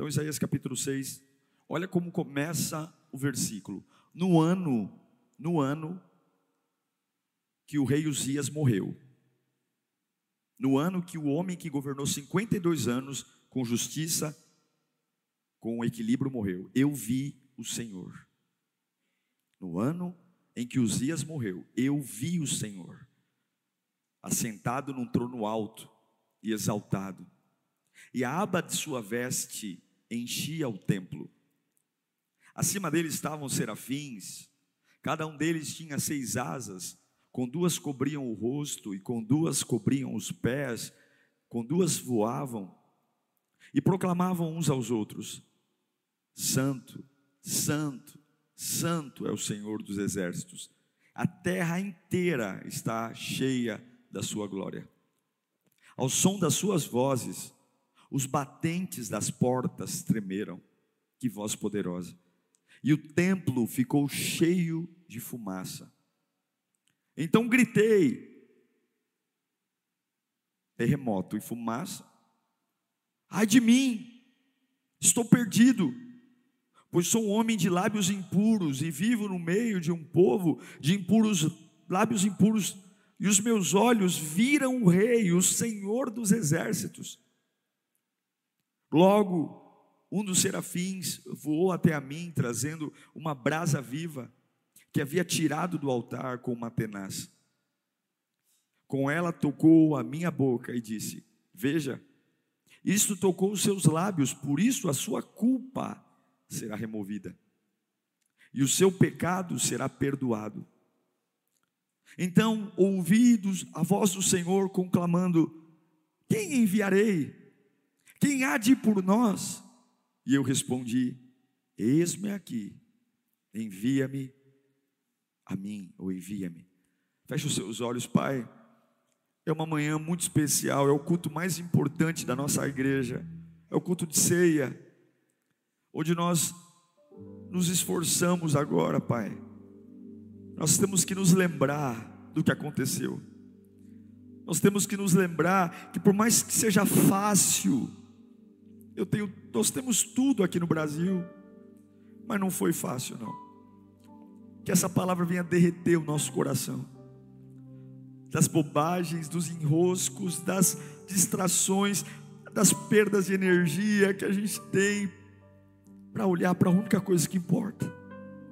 Então, Isaías capítulo 6, olha como começa o versículo. No ano, no ano que o rei Uzias morreu, no ano que o homem que governou 52 anos com justiça, com equilíbrio morreu, eu vi o Senhor. No ano em que Uzias morreu, eu vi o Senhor, assentado num trono alto e exaltado, e a aba de sua veste enchia o templo. Acima dele estavam serafins, cada um deles tinha seis asas, com duas cobriam o rosto e com duas cobriam os pés, com duas voavam e proclamavam uns aos outros: Santo, Santo, Santo é o Senhor dos exércitos. A terra inteira está cheia da sua glória. Ao som das suas vozes, os batentes das portas tremeram, que voz poderosa. E o templo ficou cheio de fumaça. Então gritei: terremoto e fumaça. Ai de mim, estou perdido, pois sou um homem de lábios impuros e vivo no meio de um povo de impuros, lábios impuros, e os meus olhos viram o Rei, o Senhor dos exércitos. Logo, um dos serafins voou até a mim, trazendo uma brasa viva que havia tirado do altar com uma tenaz. Com ela tocou a minha boca e disse: Veja, isto tocou os seus lábios, por isso a sua culpa será removida, e o seu pecado será perdoado. Então ouvi a voz do Senhor conclamando: Quem enviarei? Quem há de ir por nós? E eu respondi: Eis-me aqui, envia-me a mim, ou envia-me. Feche os seus olhos, Pai. É uma manhã muito especial, é o culto mais importante da nossa igreja, é o culto de ceia, onde nós nos esforçamos agora, Pai. Nós temos que nos lembrar do que aconteceu. Nós temos que nos lembrar que por mais que seja fácil eu tenho, nós temos tudo aqui no Brasil, mas não foi fácil não. Que essa palavra venha derreter o nosso coração. Das bobagens, dos enroscos, das distrações, das perdas de energia que a gente tem para olhar para a única coisa que importa,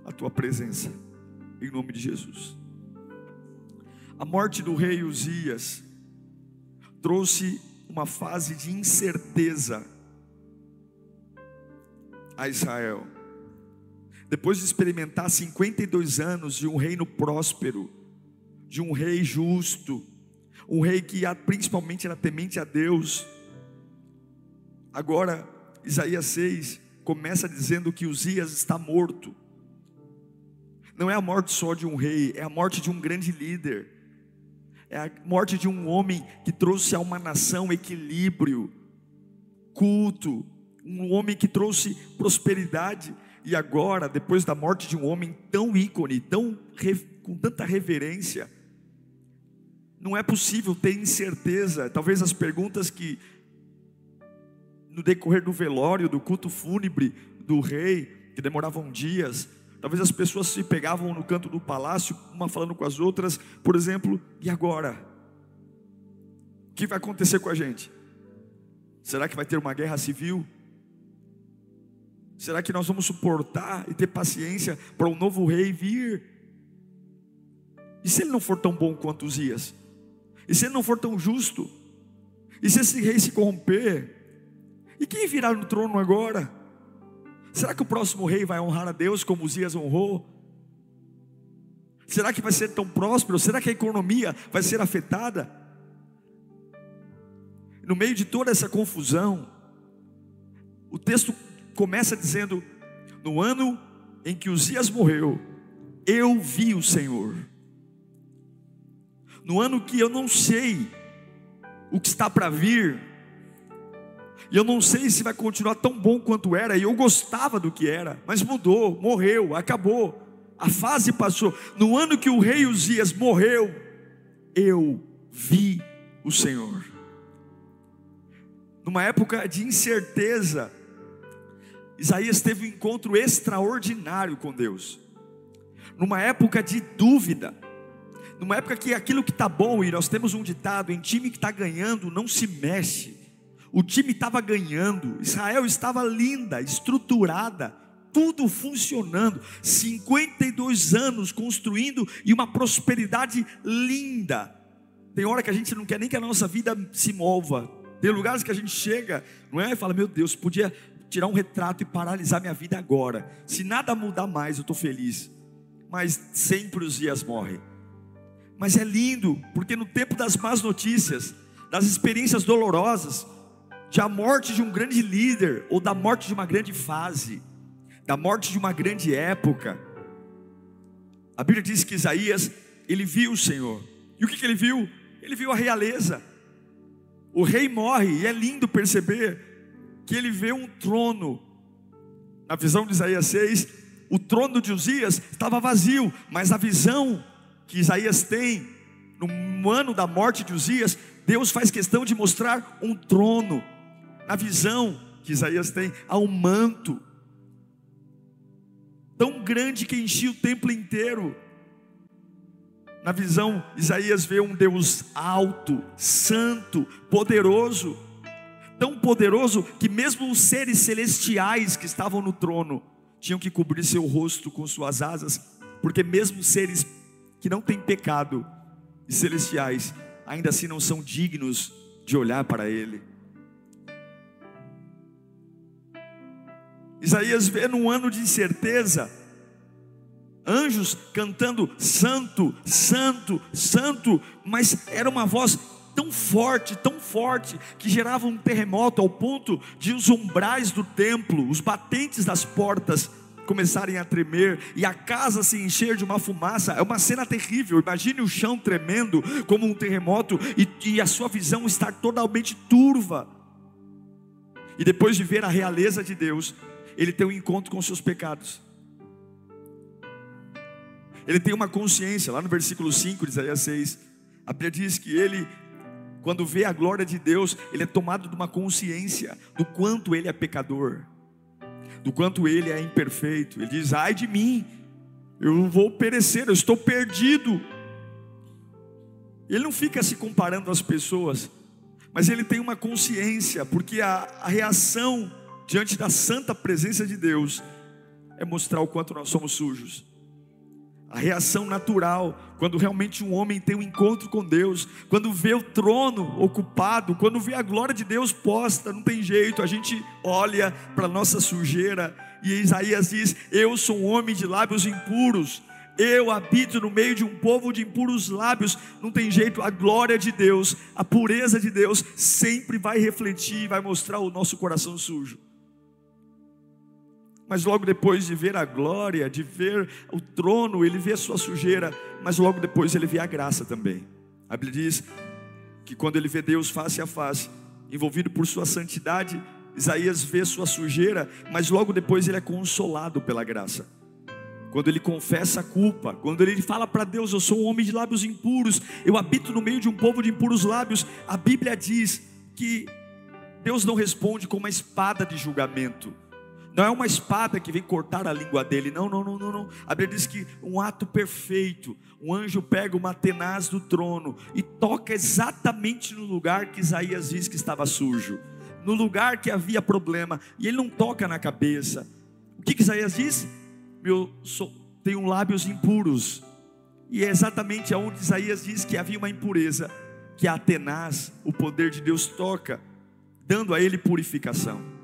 a tua presença. Em nome de Jesus. A morte do rei Uzias trouxe uma fase de incerteza a Israel. Depois de experimentar 52 anos de um reino próspero, de um rei justo, um rei que principalmente era temente a Deus. Agora, Isaías 6 começa dizendo que Uzias está morto. Não é a morte só de um rei, é a morte de um grande líder. É a morte de um homem que trouxe a uma nação equilíbrio, culto, um homem que trouxe prosperidade, e agora, depois da morte de um homem tão ícone, tão com tanta reverência, não é possível ter incerteza. Talvez as perguntas que no decorrer do velório, do culto fúnebre do rei, que demoravam dias, talvez as pessoas se pegavam no canto do palácio, uma falando com as outras, por exemplo, e agora? O que vai acontecer com a gente? Será que vai ter uma guerra civil? Será que nós vamos suportar e ter paciência para um novo rei vir? E se ele não for tão bom quanto os dias? E se ele não for tão justo? E se esse rei se corromper? E quem virá no trono agora? Será que o próximo rei vai honrar a Deus como Uzias honrou? Será que vai ser tão próspero? Será que a economia vai ser afetada? No meio de toda essa confusão, O texto começa dizendo: No ano em que Uzias morreu, eu vi o Senhor. No ano que eu não sei o que está para vir, e eu não sei se vai continuar tão bom quanto era, e eu gostava do que era, mas mudou, morreu, acabou, a fase passou. No ano que o rei Uzias morreu, eu vi o Senhor. Numa época de incerteza, Isaías teve um encontro extraordinário com Deus. Numa época de dúvida, numa época que aquilo que está bom, e nós temos um ditado: em time que está ganhando, não se mexe. O time estava ganhando, Israel estava linda, estruturada, tudo funcionando, 52 anos construindo e uma prosperidade linda. Tem hora que a gente não quer nem que a nossa vida se mova. Tem lugares que a gente chega, não é? E fala, meu Deus, podia tirar um retrato e paralisar minha vida agora. Se nada mudar mais, eu estou feliz. Mas sempre os dias morrem. Mas é lindo, porque no tempo das más notícias, das experiências dolorosas, da morte de um grande líder, ou da morte de uma grande fase, da morte de uma grande época, a Bíblia diz que Isaías, ele viu o Senhor. E o que, que ele viu? Ele viu a realeza. O rei morre, e é lindo perceber que ele vê um trono. Na visão de Isaías 6, o trono de Uzias estava vazio, mas a visão que Isaías tem, no ano da morte de Uzias, Deus faz questão de mostrar um trono. Na visão que Isaías tem, há um manto, tão grande que enchia o templo inteiro. Na visão, Isaías vê um Deus alto, santo, poderoso, tão poderoso que mesmo os seres celestiais que estavam no trono tinham que cobrir seu rosto com suas asas, porque mesmo seres que não têm pecado e celestiais, ainda assim não são dignos de olhar para Ele. Isaías vê num ano de incerteza, anjos cantando santo, santo, santo, mas era uma voz tão forte, tão forte, que gerava um terremoto ao ponto de os umbrais do templo, os batentes das portas começarem a tremer e a casa se encher de uma fumaça. É uma cena terrível. Imagine o chão tremendo como um terremoto e, e a sua visão estar totalmente turva. E depois de ver a realeza de Deus, ele tem um encontro com seus pecados. Ele tem uma consciência, lá no versículo 5 de Isaías 6, a Bíblia diz que ele, quando vê a glória de Deus, ele é tomado de uma consciência do quanto ele é pecador do quanto ele é imperfeito. Ele diz: ai de mim, eu vou perecer, eu estou perdido. Ele não fica se comparando às pessoas, mas ele tem uma consciência, porque a, a reação diante da santa presença de Deus é mostrar o quanto nós somos sujos a reação natural, quando realmente um homem tem um encontro com Deus, quando vê o trono ocupado, quando vê a glória de Deus posta, não tem jeito, a gente olha para a nossa sujeira, e Isaías diz: Eu sou um homem de lábios impuros, eu habito no meio de um povo de impuros lábios, não tem jeito, a glória de Deus, a pureza de Deus sempre vai refletir vai mostrar o nosso coração sujo. Mas logo depois de ver a glória, de ver o trono, ele vê a sua sujeira, mas logo depois ele vê a graça também. A Bíblia diz que quando ele vê Deus face a face, envolvido por sua santidade, Isaías vê sua sujeira, mas logo depois ele é consolado pela graça. Quando ele confessa a culpa, quando ele fala para Deus: Eu sou um homem de lábios impuros, eu habito no meio de um povo de impuros lábios, a Bíblia diz que Deus não responde com uma espada de julgamento. Não é uma espada que vem cortar a língua dele. Não, não, não, não, não. A Bíblia diz que um ato perfeito. Um anjo pega uma tenaz do trono e toca exatamente no lugar que Isaías diz que estava sujo. No lugar que havia problema. E ele não toca na cabeça. O que, que Isaías diz? Meu, sou, tenho lábios impuros. E é exatamente aonde Isaías diz que havia uma impureza. Que a tenaz, o poder de Deus toca, dando a ele purificação.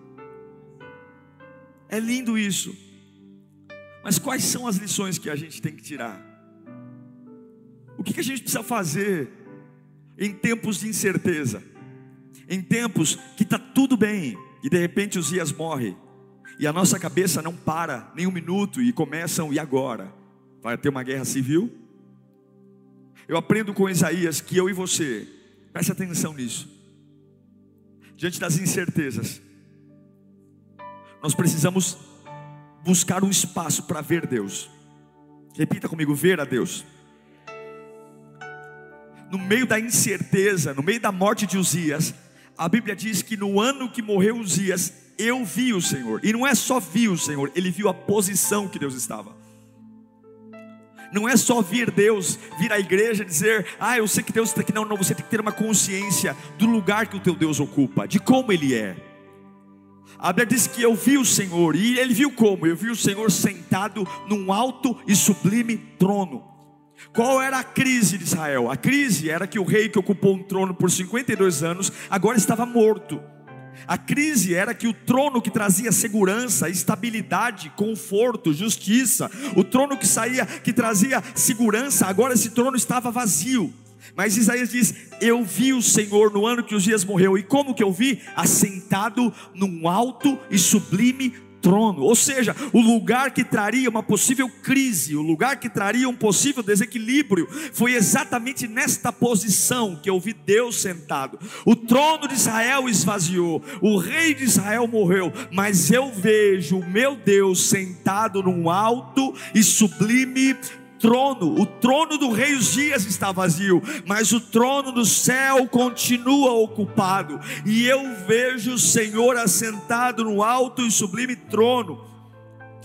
É lindo isso. Mas quais são as lições que a gente tem que tirar? O que, a gente precisa fazer em tempos de incerteza? Em tempos que está tudo bem, e de repente Uzias morre, e a nossa cabeça não para nem um minuto e começam, e agora? Vai ter uma guerra civil? Eu aprendo com Isaías que eu e você, preste atenção nisso, diante das incertezas, nós precisamos buscar um espaço para ver Deus. Repita comigo: ver a Deus. No meio da incerteza, no meio da morte de Uzias, a Bíblia diz que no ano que morreu Uzias, eu vi o Senhor. E não é só vi o Senhor, ele viu a posição que Deus estava. Não é só vir Deus, vir à igreja dizer, ah, eu sei que Deus está aqui. Não, não, você tem que ter uma consciência do lugar que o teu Deus ocupa, de como Ele é. A Bíblia diz que eu vi o Senhor, e ele viu como? Eu vi o Senhor sentado num alto e sublime trono. Qual era a crise de Israel? A crise era que o rei que ocupou um trono por 52 anos agora estava morto. A crise era que o trono que trazia segurança, estabilidade, conforto, justiça, o trono que saía, que trazia segurança, agora esse trono estava vazio. Mas Isaías diz: Eu vi o Senhor no ano que os dias morreu. E como que eu vi? Assentado num alto e sublime trono, ou seja, o lugar que traria uma possível crise, o lugar que traria um possível desequilíbrio, foi exatamente nesta posição que eu vi Deus sentado. O trono de Israel esvaziou, o rei de Israel morreu, mas eu vejo o meu Deus sentado num alto e sublime trono, o trono do rei Uzias está vazio, mas o trono do céu continua ocupado, e eu vejo o Senhor assentado no alto e sublime trono.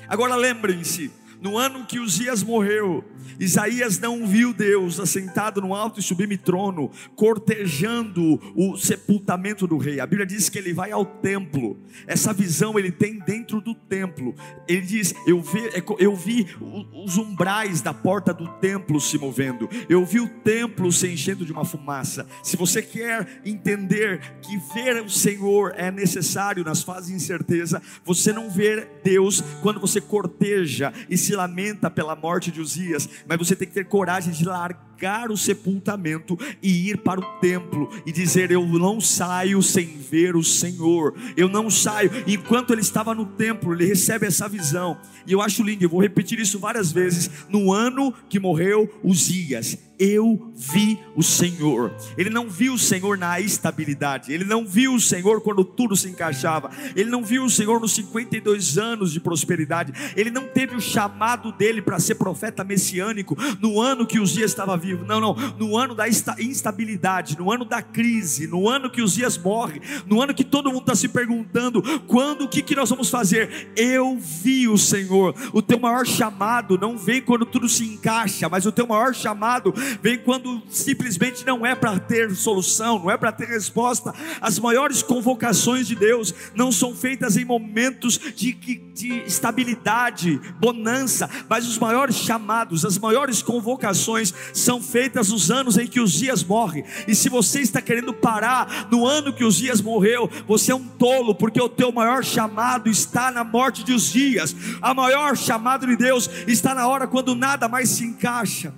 Agora lembrem-se, no ano que Uzias morreu, Isaías não viu Deus assentado no alto e sublime trono, cortejando o sepultamento do rei. A Bíblia diz que ele vai ao templo. Essa visão ele tem dentro do templo. Ele diz: Eu vi, é eu vi os umbrais da porta do templo se movendo. Eu vi o templo se enchendo de uma fumaça. Se você quer entender que ver o Senhor é necessário nas fases de incerteza, você não vê Deus quando você corteja e se lamenta pela morte de Uzias, mas você tem que ter coragem de largar o sepultamento e ir para o templo e dizer: Eu não saio sem ver o Senhor, eu não saio. Enquanto ele estava no templo, ele recebe essa visão, e eu acho lindo, eu vou repetir isso várias vezes. No ano que morreu Uzias, eu vi o Senhor. Ele não viu o Senhor na estabilidade, ele não viu o Senhor quando tudo se encaixava, ele não viu o Senhor nos 52 anos de prosperidade, ele não teve o chamado dele para ser profeta messiânico no ano que os dias estava vivo, não, não, no ano da instabilidade, no ano da crise, no ano que os dias morre, no ano que todo mundo está se perguntando quando, o que, que nós vamos fazer? Eu vi o Senhor, o teu maior chamado não vem quando tudo se encaixa, mas o teu maior chamado vem quando simplesmente não é para ter solução, não é para ter resposta. As maiores convocações de Deus não são feitas em momentos de, de estabilidade, bonança, mas os maiores chamados, as maiores convocações são feitas nos anos em que os dias morrem. E se você está querendo parar no ano que os dias morreu, você é um tolo, porque o teu maior chamado está na morte dos dias. A maior chamado de Deus está na hora quando nada mais se encaixa.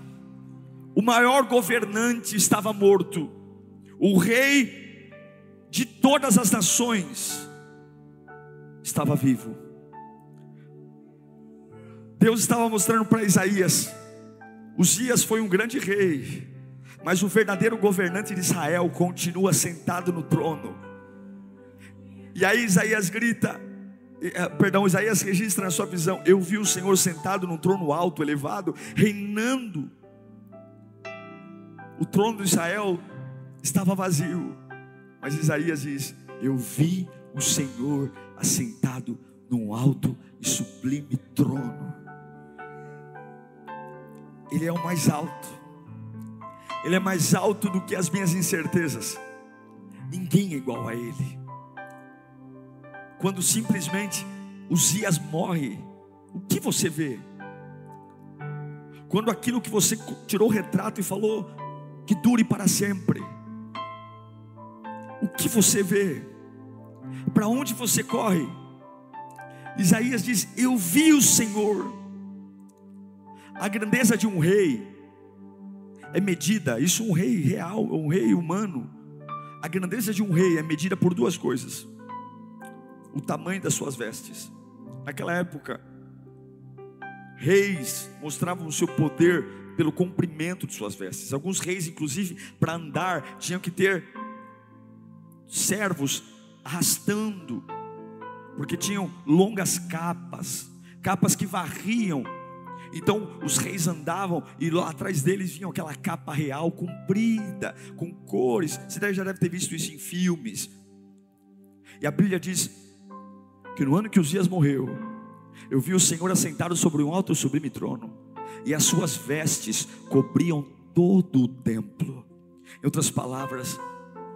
O maior governante estava morto, o rei de todas as nações estava vivo. Deus estava mostrando para Isaías: Uzias foi um grande rei, mas o verdadeiro governante de Israel continua sentado no trono. E aí Isaías grita, eh, perdão, Isaías registra na sua visão: Eu vi o Senhor sentado num trono alto, elevado, reinando o trono de Israel estava vazio. Mas Isaías diz: Eu vi o Senhor assentado num alto e sublime trono. Ele é o mais alto. Ele é mais alto do que as minhas incertezas. Ninguém é igual a ele. Quando simplesmente Uzias morre, o que você vê? Quando aquilo que você tirou o retrato e falou, que dure para sempre. O que você vê? Para onde você corre? Isaías diz: Eu vi o Senhor. A grandeza de um rei é medida, isso um rei real, um rei humano. A grandeza de um rei é medida por duas coisas: o tamanho das suas vestes. Naquela época, reis mostravam o seu poder pelo comprimento de suas vestes. Alguns reis, inclusive, para andar, tinham que ter servos arrastando, porque tinham longas capas, capas que varriam. Então os reis andavam e lá atrás deles vinha aquela capa real comprida, com cores. Você já deve ter visto isso em filmes. E a Bíblia diz que no ano que Uzias morreu, eu vi o Senhor assentado sobre um alto sublime trono, e as suas vestes cobriam todo o templo. Em outras palavras,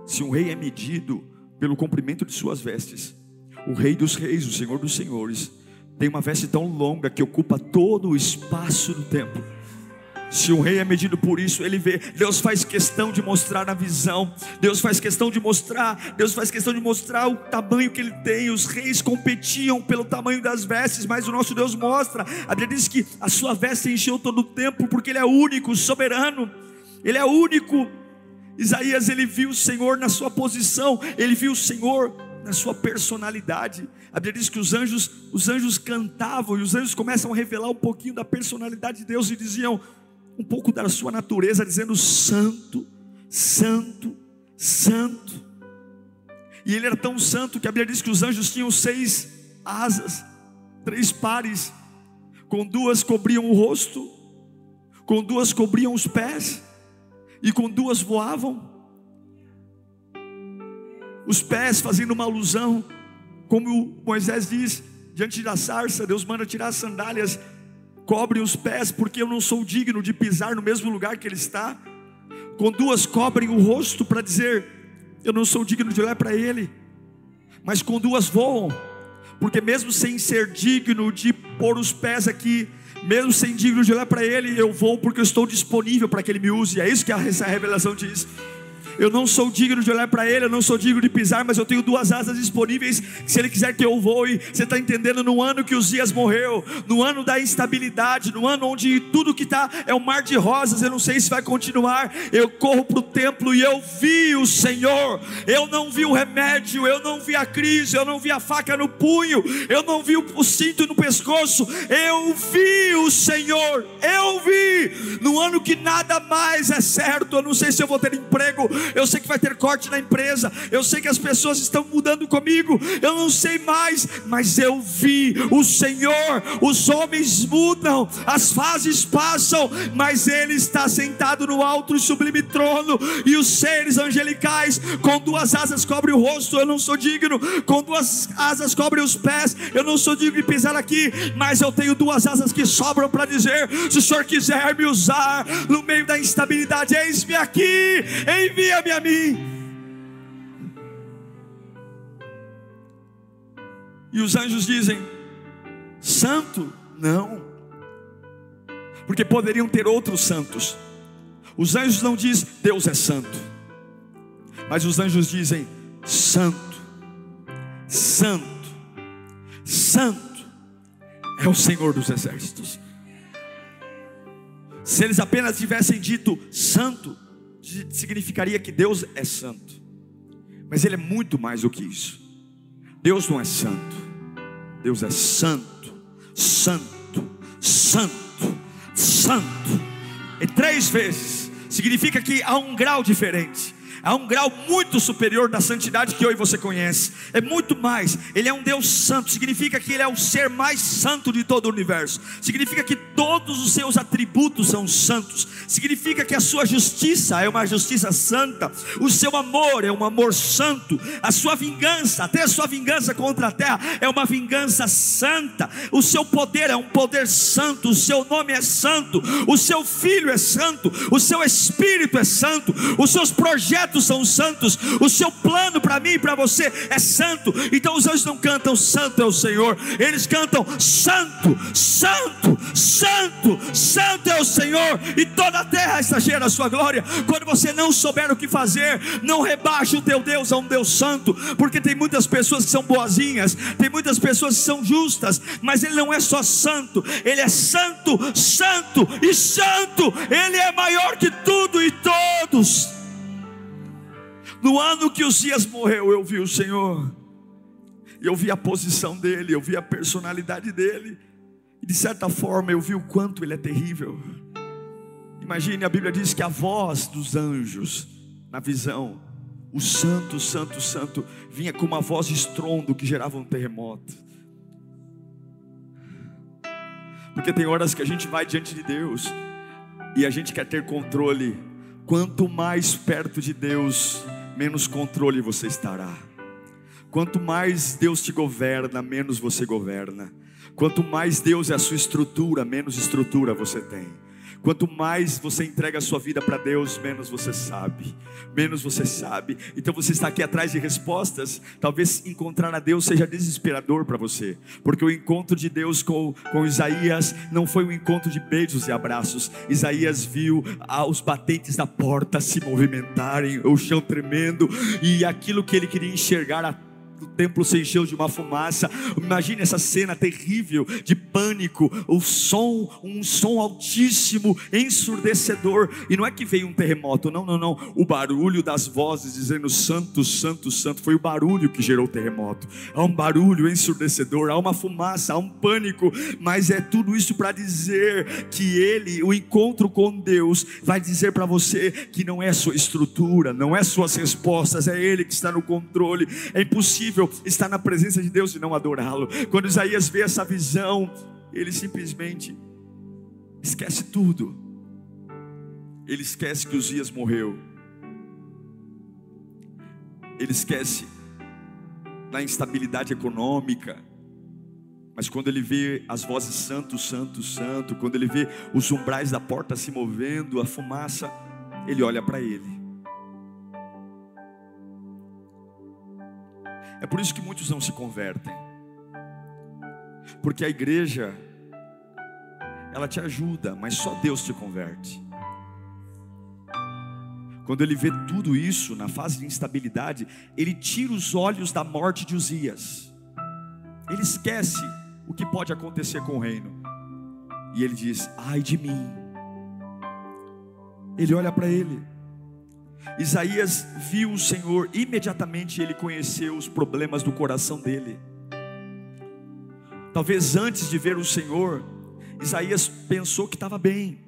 se um rei é medido pelo comprimento de suas vestes, o Rei dos Reis, o Senhor dos Senhores, tem uma veste tão longa que ocupa todo o espaço do templo. Se um rei é medido por isso, ele vê. Deus faz questão de mostrar na visão. Deus faz questão de mostrar. Deus faz questão de mostrar o tamanho que ele tem. Os reis competiam pelo tamanho das vestes, mas o nosso Deus mostra. A Bíblia diz que a sua veste encheu todo o templo, porque ele é único, soberano. Ele é único. Isaías ele viu o Senhor na sua posição, ele viu o Senhor na sua personalidade. A Bíblia diz que os anjos, os anjos cantavam e os anjos começam a revelar um pouquinho da personalidade de Deus e diziam: um pouco da sua natureza, dizendo: Santo, Santo, Santo. E ele era tão santo que a Bíblia diz que os anjos tinham seis asas, três pares, com duas cobriam o rosto, com duas cobriam os pés, e com duas voavam. Os pés fazendo uma alusão, como Moisés diz, diante da sarça, Deus manda tirar as sandálias cobre os pés, porque eu não sou digno de pisar no mesmo lugar que ele está. Com duas cobrem o rosto para dizer, eu não sou digno de olhar para ele. Mas com duas voam, porque mesmo sem ser digno de pôr os pés aqui, mesmo sem digno de olhar para ele, eu vou porque eu estou disponível para que ele me use. É isso que essa revelação diz. Eu não sou digno de olhar para ele, eu não sou digno de pisar, mas eu tenho duas asas disponíveis. Se ele quiser que eu voe, você está entendendo? No ano que os dias morreu, no ano da instabilidade, no ano onde tudo que está é um mar de rosas, eu não sei se vai continuar. Eu corro para o templo e eu vi o Senhor. Eu não vi o remédio, eu não vi a crise, eu não vi a faca no punho, eu não vi o cinto no pescoço. Eu vi o Senhor. Eu vi no ano que nada mais é certo. Eu não sei se eu vou ter emprego, eu sei que vai ter corte na empresa, eu sei que as pessoas estão mudando comigo, eu não sei mais, mas eu vi. O Senhor, os homens mudam, as fases passam, mas Ele está sentado no alto e sublime trono, e os seres angelicais com duas asas cobrem o rosto, eu não sou digno, com duas asas cobrem os pés, eu não sou digno de pisar aqui, mas eu tenho duas asas que sobram para dizer: se o Senhor quiser me usar no meio da instabilidade, eis-me aqui, envia envia-me a mim. E os anjos dizem: Santo? Não, porque poderiam ter outros santos. Os anjos não dizem Deus é santo, mas os anjos dizem Santo, Santo, Santo é o Senhor dos exércitos. Se eles apenas tivessem dito Santo, significaria que Deus é santo, mas Ele é muito mais do que isso. Deus não é santo, Deus é santo, santo, santo, santo, e três vezes significa que há um grau diferente a um grau muito superior da santidade que eu e você conhece. É muito mais. Ele é um Deus santo, significa que ele é o ser mais santo de todo o universo. Significa que todos os seus atributos são santos. Significa que a sua justiça é uma justiça santa. O seu amor é um amor santo. A sua vingança, até a sua vingança contra a terra é uma vingança santa. O seu poder é um poder santo. O seu nome é santo. O seu filho é santo. O seu espírito é santo. Os seus projetos projetos são santos, o seu plano para mim e para você é santo. Então os anjos não cantam Santo é o Senhor, eles cantam Santo, Santo, Santo, Santo é o Senhor, e toda a terra cheia da sua glória. Quando você não souber o que fazer, não rebaixe o teu Deus a um Deus santo, porque tem muitas pessoas que são boazinhas, tem muitas pessoas que são justas, mas ele não é só santo, ele é santo, santo e santo, ele é maior que tudo e todos. No ano que Uzias morreu, eu vi o Senhor. Eu vi a posição dele, eu vi a personalidade dele. E de certa forma eu vi o quanto ele é terrível. Imagine, a Bíblia diz que a voz dos anjos, na visão, o santo, santo, santo, vinha com uma voz estrondo que gerava um terremoto. Porque tem horas que a gente vai diante de Deus e a gente quer ter controle. Quanto mais perto de Deus, menos controle você estará. Quanto mais Deus te governa, menos você governa. Quanto mais Deus é a sua estrutura, menos estrutura você tem. Quanto mais você entrega a sua vida para Deus, menos você sabe, menos você sabe. Então você está aqui atrás de respostas. Talvez encontrar a Deus seja desesperador para você, porque o encontro de Deus com, com Isaías não foi um encontro de beijos e abraços. Isaías viu os batentes da porta se movimentarem, o chão tremendo, e aquilo que ele queria enxergar, a o templo se encheu de uma fumaça. Imagine essa cena terrível de pânico, o som, um som altíssimo, ensurdecedor. E não é que veio um terremoto, não, não, não. O barulho das vozes dizendo santo, santo, santo, foi o barulho que gerou o terremoto. Há um barulho ensurdecedor, há uma fumaça, há um pânico, mas é tudo isso para dizer que ele, o encontro com Deus, vai dizer para você que não é sua estrutura, não é suas respostas, é ele que está no controle. É impossível impossível estar na presença de Deus e não adorá-lo. Quando Isaías vê essa visão, ele simplesmente esquece tudo. Ele esquece que Uzias morreu. Ele esquece da instabilidade econômica. Mas quando ele vê as vozes santo, santo, santo, quando ele vê os umbrais da porta se movendo, a fumaça, ele olha para ele. É por isso que muitos não se convertem. Porque a igreja, ela te ajuda, mas só Deus te converte. Quando ele vê tudo isso na fase de instabilidade, ele tira os olhos da morte de Uzias. Ele esquece o que pode acontecer com o reino. E ele diz: Ai de mim. Ele olha para ele. Isaías viu o Senhor, imediatamente ele conheceu os problemas do coração dele. Talvez antes de ver o Senhor, Isaías pensou que estava bem.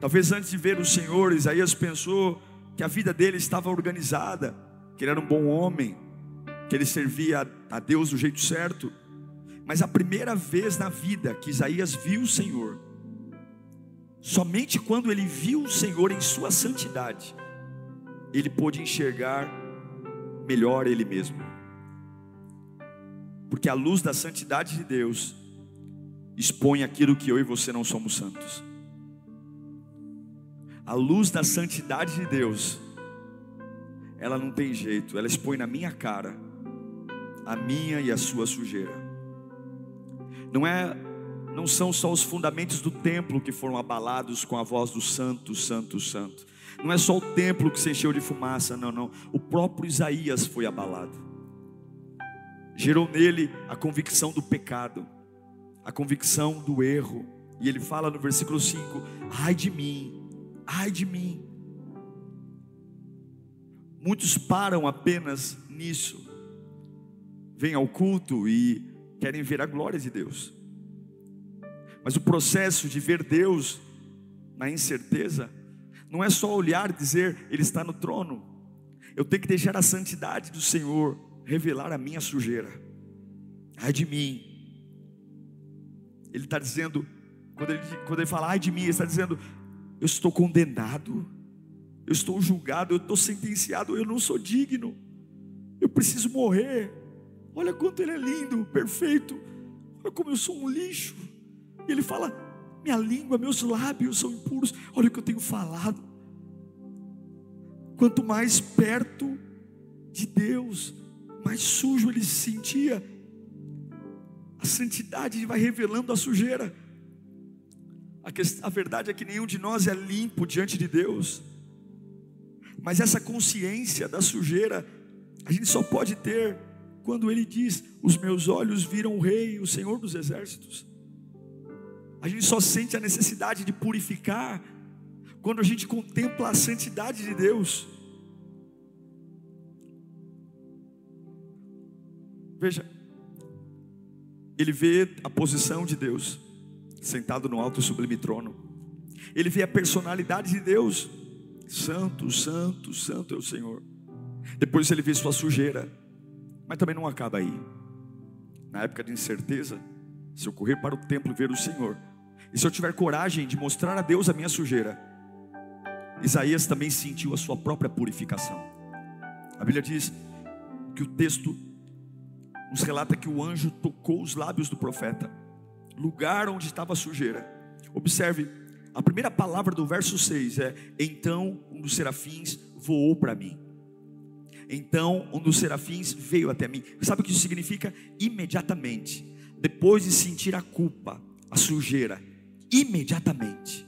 Talvez antes de ver o Senhor, Isaías pensou que a vida dele estava organizada, que ele era um bom homem, que ele servia a Deus do jeito certo. Mas a primeira vez na vida que Isaías viu o Senhor, Somente quando ele viu o Senhor em sua santidade, ele pôde enxergar melhor ele mesmo. Porque a luz da santidade de Deus expõe aquilo que eu e você não somos santos. A luz da santidade de Deus, ela não tem jeito, ela expõe na minha cara a minha e a sua sujeira. Não é não são só os fundamentos do templo que foram abalados com a voz do santo, santo, santo. Não é só o templo que se encheu de fumaça, não, não. O próprio Isaías foi abalado. Gerou nele a convicção do pecado, a convicção do erro. E ele fala no versículo 5: Ai de mim, ai de mim. Muitos param apenas nisso, vêm ao culto e querem ver a glória de Deus. Mas o processo de ver Deus na incerteza não é só olhar e dizer Ele está no trono. Eu tenho que deixar a santidade do Senhor revelar a minha sujeira. Ai de mim. Ele está dizendo, quando ele, quando ele fala ai de mim, ele está dizendo: Eu estou condenado, eu estou julgado, eu estou sentenciado, eu não sou digno, eu preciso morrer. Olha quanto ele é lindo, perfeito, olha como eu sou um lixo. E ele fala: Minha língua, meus lábios são impuros. Olha o que eu tenho falado. Quanto mais perto de Deus, mais sujo ele se sentia. A santidade vai revelando a sujeira. A, que, a verdade é que nenhum de nós é limpo diante de Deus. Mas essa consciência da sujeira, a gente só pode ter quando ele diz: Os meus olhos viram o Rei, o Senhor dos Exércitos. A gente só sente a necessidade de purificar quando a gente contempla a santidade de Deus. Veja, ele vê a posição de Deus, sentado no alto e sublime trono. Ele vê a personalidade de Deus, santo, santo, santo é o Senhor. Depois ele vê sua sujeira, mas também não acaba aí. Na época de incerteza, se eu correr para o templo ver o Senhor, e se eu tiver coragem de mostrar a Deus a minha sujeira, Isaías também sentiu a sua própria purificação. A Bíblia diz que o texto nos relata que o anjo tocou os lábios do profeta, lugar onde estava a sujeira. Observe, a primeira palavra do verso 6 é: Então um dos serafins voou para mim. Então um dos serafins veio até mim. Sabe o que isso significa? Imediatamente, depois de sentir a culpa, a sujeira, imediatamente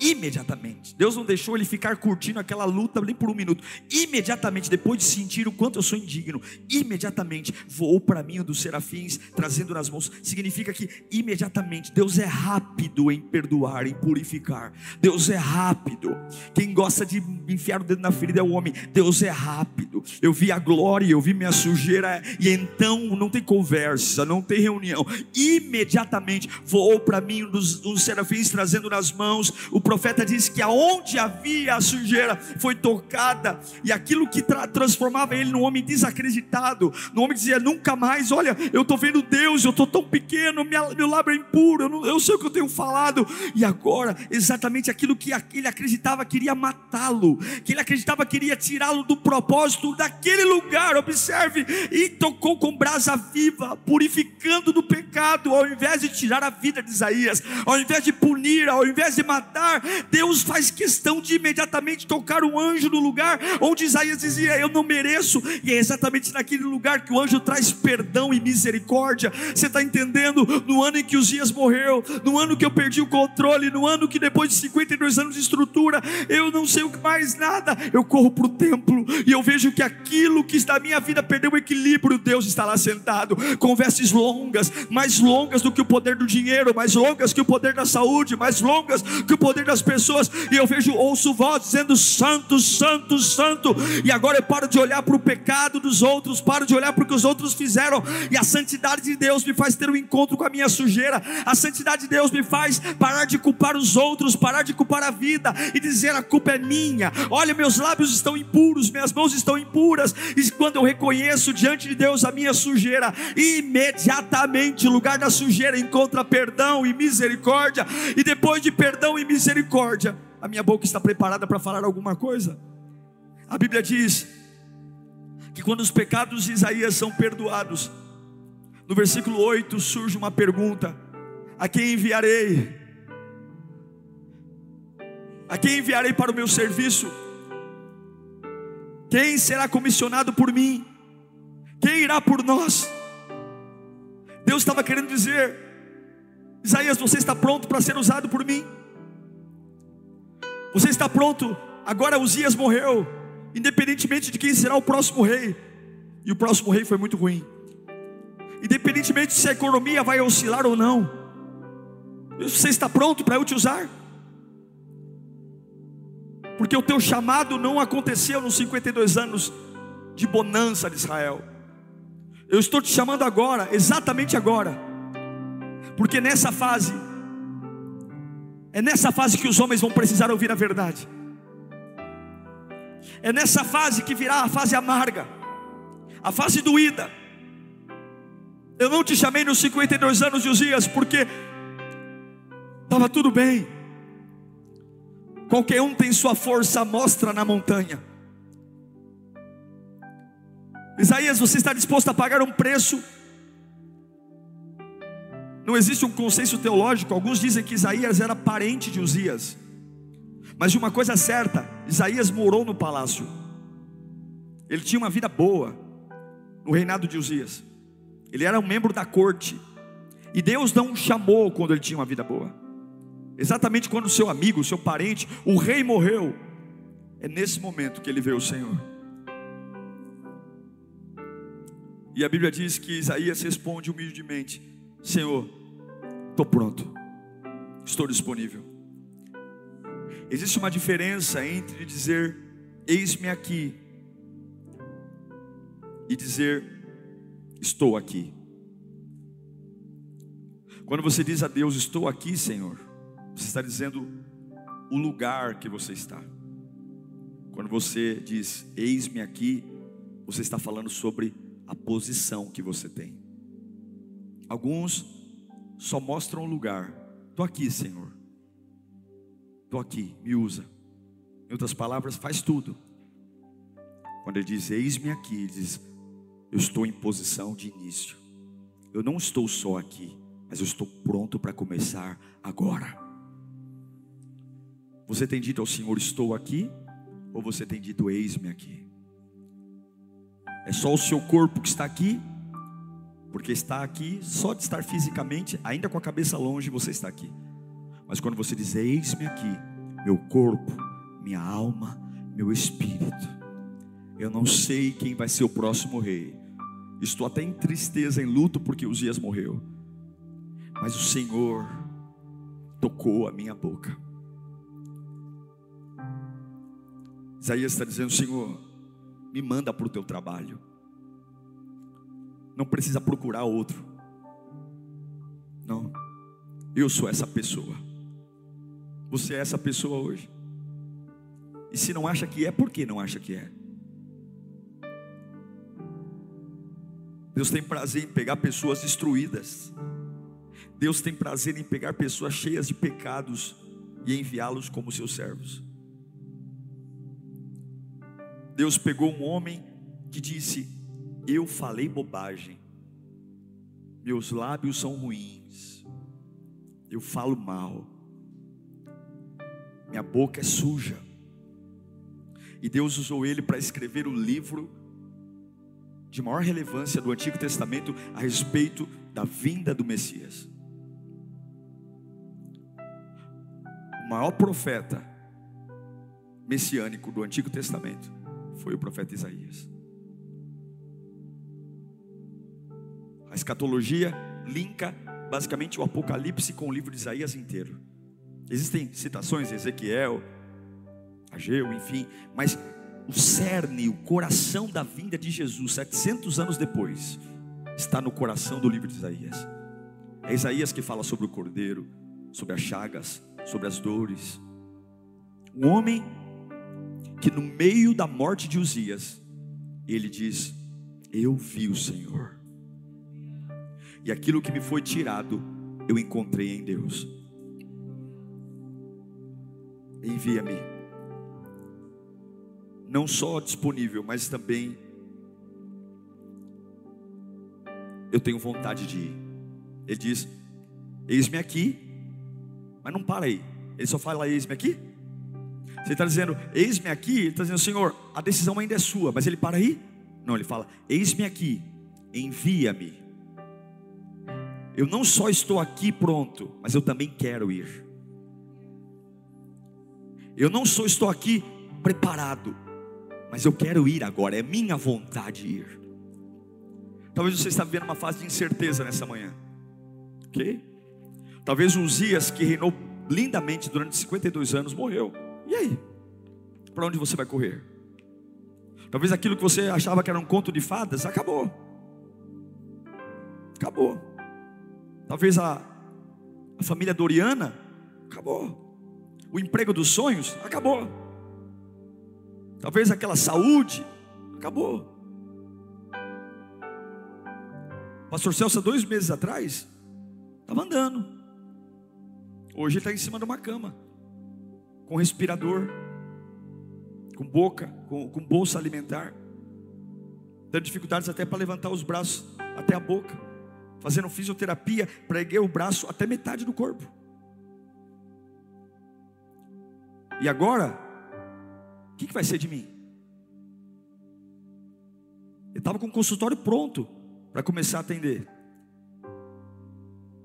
imediatamente. Deus não deixou ele ficar curtindo aquela luta nem por um minuto. Imediatamente, depois de sentir o quanto eu sou indigno, imediatamente voou para mim um dos serafins, trazendo nas mãos. Significa que imediatamente Deus é rápido em perdoar, em purificar. Deus é rápido. Quem gosta de enfiar o dedo na ferida é o homem. Deus é rápido. Eu vi a glória, eu vi minha sujeira, e então não tem conversa, não tem reunião. Imediatamente voou para mim um dos, um serafins, trazendo nas mãos o profeta diz que aonde havia a sujeira foi tocada, e aquilo que tra transformava ele num homem desacreditado, num homem que dizia: nunca mais, olha, eu estou vendo Deus, eu estou tão pequeno, minha, meu lábio é impuro, eu, não, eu sei o que eu tenho falado, e agora, exatamente aquilo que ele acreditava queria matá-lo, que ele acreditava queria tirá-lo do propósito daquele lugar, observe, e tocou com brasa viva, purificando do pecado, ao invés de tirar a vida de Isaías, ao invés de punir, ao invés de matar, Deus faz questão de imediatamente tocar um anjo no lugar onde Isaías dizia: Eu não mereço, e é exatamente naquele lugar que o anjo traz perdão e misericórdia. Você está entendendo? No ano em que os dias morreu, no ano que eu perdi o controle, no ano que depois de 52 anos de estrutura, eu não sei o que mais nada, eu corro para o templo e eu vejo que aquilo que está minha vida perdeu o equilíbrio, Deus está lá sentado, com vestes longas, mais longas do que o poder do dinheiro, mais longas que o poder da saúde, mais longas que o poder das pessoas, e eu vejo, ouço voz dizendo: Santo, Santo, Santo. E agora eu paro de olhar para o pecado dos outros, paro de olhar para o que os outros fizeram, e a santidade de Deus me faz ter um encontro com a minha sujeira, a santidade de Deus me faz parar de culpar os outros, parar de culpar a vida e dizer: a culpa é minha. Olha, meus lábios estão impuros, minhas mãos estão impuras, e quando eu reconheço diante de Deus a minha sujeira, imediatamente o lugar da sujeira encontra perdão e misericórdia, e depois de perdão e misericórdia, misericórdia, a minha boca está preparada para falar alguma coisa. A Bíblia diz que quando os pecados de Isaías são perdoados, no versículo 8 surge uma pergunta: A quem enviarei? A quem enviarei para o meu serviço? Quem será comissionado por mim? Quem irá por nós? Deus estava querendo dizer: Isaías, você está pronto para ser usado por mim? Você está pronto? Agora Uzias morreu, independentemente de quem será o próximo rei. E o próximo rei foi muito ruim. Independentemente se a economia vai oscilar ou não. Você está pronto para eu te usar? Porque o teu chamado não aconteceu nos 52 anos de bonança de Israel. Eu estou te chamando agora, exatamente agora. Porque nessa fase é nessa fase que os homens vão precisar ouvir a verdade. É nessa fase que virá a fase amarga, a fase doída. Eu não te chamei nos 52 anos de Uzias porque estava tudo bem. Qualquer um tem sua força, mostra na montanha. Isaías, você está disposto a pagar um preço não existe um consenso teológico. Alguns dizem que Isaías era parente de Uzias. Mas de uma coisa certa, Isaías morou no palácio. Ele tinha uma vida boa no reinado de Uzias. Ele era um membro da corte. E Deus não o chamou quando ele tinha uma vida boa. Exatamente quando seu amigo, seu parente, o rei morreu. É nesse momento que ele vê o Senhor. E a Bíblia diz que Isaías responde humildemente: Senhor, estou pronto, estou disponível. Existe uma diferença entre dizer, eis-me aqui, e dizer, Estou aqui. Quando você diz a Deus, estou aqui, Senhor, você está dizendo o lugar que você está. Quando você diz, eis-me aqui, você está falando sobre a posição que você tem. Alguns só mostram o lugar. Estou aqui, Senhor. Estou aqui, me usa. Em outras palavras, faz tudo. Quando ele diz, eis-me aqui, ele diz, eu estou em posição de início. Eu não estou só aqui, mas eu estou pronto para começar agora. Você tem dito ao Senhor, estou aqui? Ou você tem dito, eis-me aqui? É só o seu corpo que está aqui? Porque está aqui, só de estar fisicamente, ainda com a cabeça longe, você está aqui. Mas quando você diz, eis-me aqui, meu corpo, minha alma, meu espírito, eu não sei quem vai ser o próximo rei. Estou até em tristeza, em luto, porque Uzias morreu. Mas o Senhor tocou a minha boca. Isaías está dizendo: Senhor, me manda para o teu trabalho. Não precisa procurar outro. Não, eu sou essa pessoa. Você é essa pessoa hoje. E se não acha que é, por que não acha que é? Deus tem prazer em pegar pessoas destruídas. Deus tem prazer em pegar pessoas cheias de pecados e enviá-los como seus servos. Deus pegou um homem que disse: Eu falei bobagem, meus lábios são ruins, eu falo mal, minha boca é suja. E Deus usou ele para escrever o livro de maior relevância do Antigo Testamento a respeito da vinda do Messias. O maior profeta messiânico do Antigo Testamento foi o profeta Isaías. Escatologia linka basicamente o Apocalipse com o livro de Isaías inteiro. Existem citações de Ezequiel, Ageu, enfim, mas o cerne, o coração da vinda de Jesus, 700 anos depois, está no coração do livro de Isaías. É Isaías que fala sobre o cordeiro, sobre as chagas, sobre as dores. Um homem que no meio da morte de Uzias, ele diz: Eu vi o Senhor, e aquilo que me foi tirado, eu encontrei em Deus. Envia-me não só disponível, mas também eu tenho vontade de ir. Ele diz: Eis-me aqui, mas não para aí. Ele só fala: Eis-me aqui. Você está dizendo: Eis-me aqui. Ele está dizendo: Senhor, a decisão ainda é sua, mas ele para aí? Não, ele fala: Eis-me aqui, envia-me. Eu não só estou aqui pronto, mas eu também quero ir. Eu não só estou aqui preparado, mas eu quero ir agora, é minha vontade ir. Talvez você está vivendo uma fase de incerteza nessa manhã, ok? Talvez Uzias, que reinou lindamente durante 52 anos, morreu. E aí? Para onde você vai correr? Talvez aquilo que você achava que era um conto de fadas, acabou. Acabou. Talvez a, a família Doriana, acabou. O emprego dos sonhos, acabou. Talvez aquela saúde acabou. Pastor Celso, dois meses atrás, estava andando. Hoje ele está em cima de uma cama, com respirador, com boca, com, com bolsa alimentar, tendo dificuldades até para levantar os braços até a boca, fazendo fisioterapia para erguer o braço até metade do corpo. E agora, que, que vai ser de mim? Ele estava com o consultório pronto para começar a atender.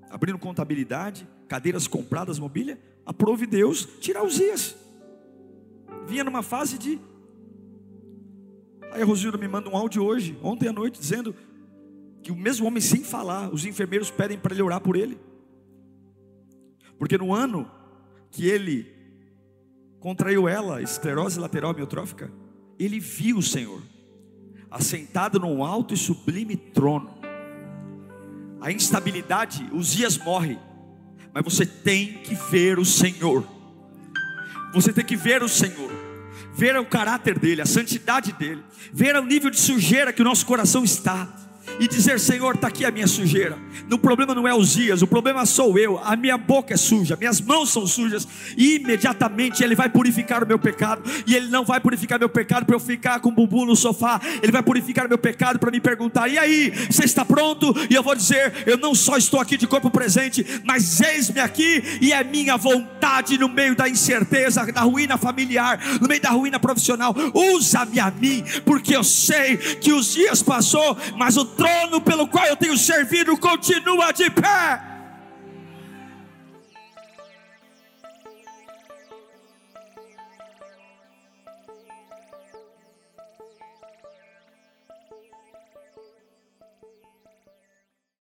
Abrindo contabilidade, cadeiras compradas, mobília, aprove Deus tirar os dias. Vinha numa fase de. Aí a Rosilda me manda um áudio hoje, ontem à noite, dizendo que o mesmo homem sem falar, os enfermeiros pedem para ele orar por ele. Porque no ano que ele contraiu ela, esclerose lateral amiotrófica, ele viu o Senhor, assentado num alto e sublime trono, a instabilidade, os dias morrem, mas você tem que ver o Senhor. Você tem que ver o Senhor, ver o caráter dele, a santidade dele, ver o nível de sujeira que o nosso coração está e dizer: Senhor, está aqui a minha sujeira. O problema não é os dias, o problema sou eu. A minha boca é suja, minhas mãos são sujas. E imediatamente Ele vai purificar o meu pecado. E Ele não vai purificar meu pecado para eu ficar com o bumbum no sofá. Ele vai purificar meu pecado para me perguntar: E aí, você está pronto? E eu vou dizer: Eu não só estou aqui de corpo presente, mas eis-me aqui. E é minha vontade no meio da incerteza, da ruína familiar, no meio da ruína profissional. Usa-me a mim, porque eu sei que os dias passou, mas o trono pelo qual eu tenho servido continua de pé.